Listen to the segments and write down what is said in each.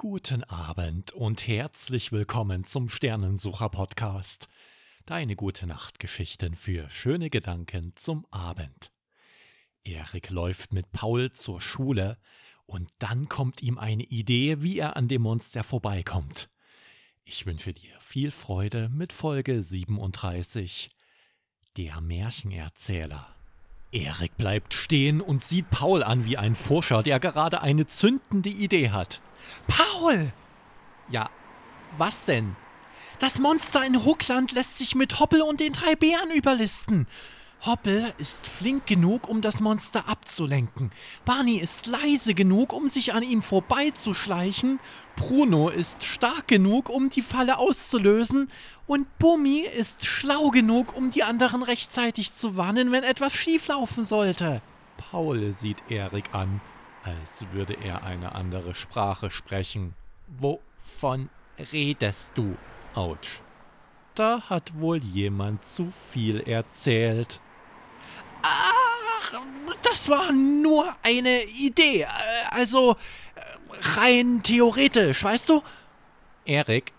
Guten Abend und herzlich willkommen zum Sternensucher Podcast. Deine gute Nachtgeschichten für schöne Gedanken zum Abend. Erik läuft mit Paul zur Schule und dann kommt ihm eine Idee, wie er an dem Monster vorbeikommt. Ich wünsche dir viel Freude mit Folge 37 Der Märchenerzähler. Erik bleibt stehen und sieht Paul an wie ein Forscher, der gerade eine zündende Idee hat. Paul! Ja, was denn? Das Monster in Huckland lässt sich mit Hoppel und den drei Bären überlisten. Hoppel ist flink genug, um das Monster abzulenken. Barney ist leise genug, um sich an ihm vorbeizuschleichen. Bruno ist stark genug, um die Falle auszulösen. Und Bummi ist schlau genug, um die anderen rechtzeitig zu warnen, wenn etwas schieflaufen sollte. Paul sieht Erik an, als würde er eine andere Sprache sprechen. Wovon redest du? Autsch. Da hat wohl jemand zu viel erzählt. Ach, das war nur eine Idee. Also rein theoretisch, weißt du? Erik,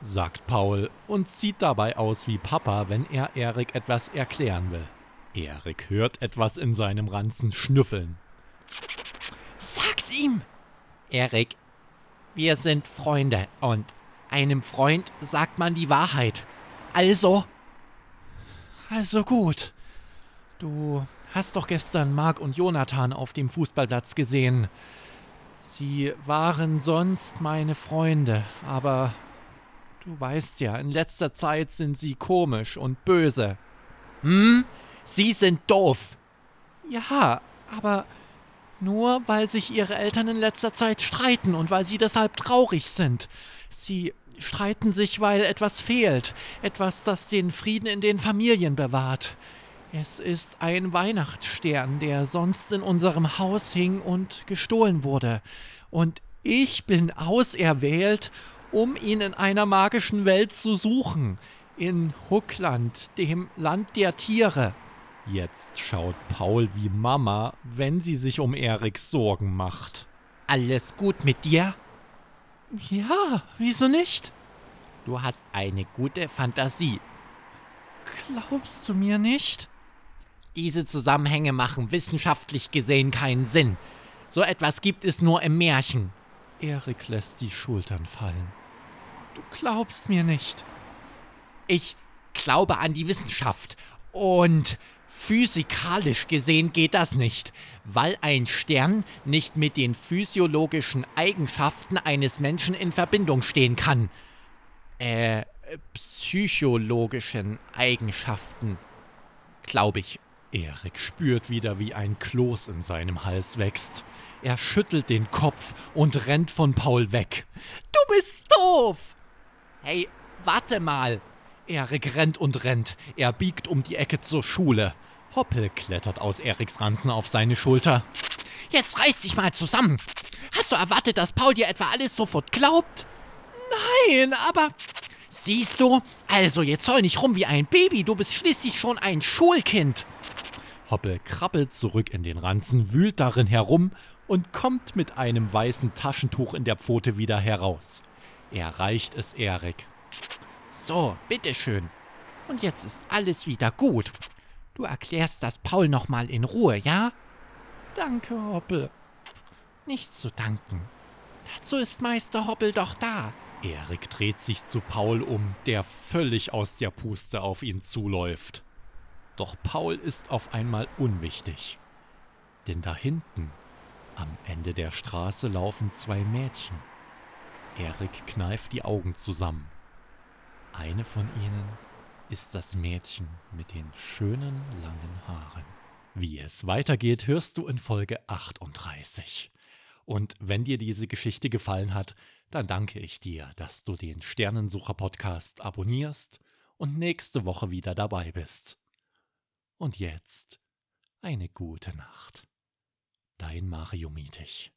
sagt Paul und sieht dabei aus wie Papa, wenn er Erik etwas erklären will. Erik hört etwas in seinem Ranzen schnüffeln. Ihm! Erik, wir sind Freunde und einem Freund sagt man die Wahrheit. Also. Also gut. Du hast doch gestern Mark und Jonathan auf dem Fußballplatz gesehen. Sie waren sonst meine Freunde, aber du weißt ja, in letzter Zeit sind sie komisch und böse. Hm? Sie sind doof. Ja, aber nur weil sich ihre Eltern in letzter Zeit streiten und weil sie deshalb traurig sind. Sie streiten sich, weil etwas fehlt, etwas, das den Frieden in den Familien bewahrt. Es ist ein Weihnachtsstern, der sonst in unserem Haus hing und gestohlen wurde. Und ich bin auserwählt, um ihn in einer magischen Welt zu suchen. In Huckland, dem Land der Tiere. Jetzt schaut Paul wie Mama, wenn sie sich um Erik Sorgen macht. Alles gut mit dir? Ja, wieso nicht? Du hast eine gute Fantasie. Glaubst du mir nicht? Diese Zusammenhänge machen wissenschaftlich gesehen keinen Sinn. So etwas gibt es nur im Märchen. Erik lässt die Schultern fallen. Du glaubst mir nicht. Ich glaube an die Wissenschaft. Und physikalisch gesehen geht das nicht, weil ein Stern nicht mit den physiologischen Eigenschaften eines Menschen in Verbindung stehen kann. Äh, psychologischen Eigenschaften. Glaube ich. Erik spürt wieder, wie ein Kloß in seinem Hals wächst. Er schüttelt den Kopf und rennt von Paul weg. Du bist doof! Hey, warte mal! Erik rennt und rennt. Er biegt um die Ecke zur Schule. Hoppel klettert aus Eriks Ranzen auf seine Schulter. Jetzt reiß dich mal zusammen! Hast du erwartet, dass Paul dir etwa alles sofort glaubt? Nein, aber. Siehst du? Also, jetzt heul nicht rum wie ein Baby. Du bist schließlich schon ein Schulkind. Hoppel krabbelt zurück in den Ranzen, wühlt darin herum und kommt mit einem weißen Taschentuch in der Pfote wieder heraus. Er reicht es Erik. So, bitteschön. Und jetzt ist alles wieder gut. Du erklärst das Paul nochmal in Ruhe, ja? Danke, Hoppel. Nichts zu danken. Dazu ist Meister Hoppel doch da. Erik dreht sich zu Paul um, der völlig aus der Puste auf ihn zuläuft. Doch Paul ist auf einmal unwichtig. Denn da hinten, am Ende der Straße, laufen zwei Mädchen. Erik kneift die Augen zusammen. Eine von ihnen ist das Mädchen mit den schönen langen Haaren. Wie es weitergeht, hörst du in Folge 38. Und wenn dir diese Geschichte gefallen hat, dann danke ich dir, dass du den Sternensucher Podcast abonnierst und nächste Woche wieder dabei bist. Und jetzt eine gute Nacht. Dein Mario Mietig.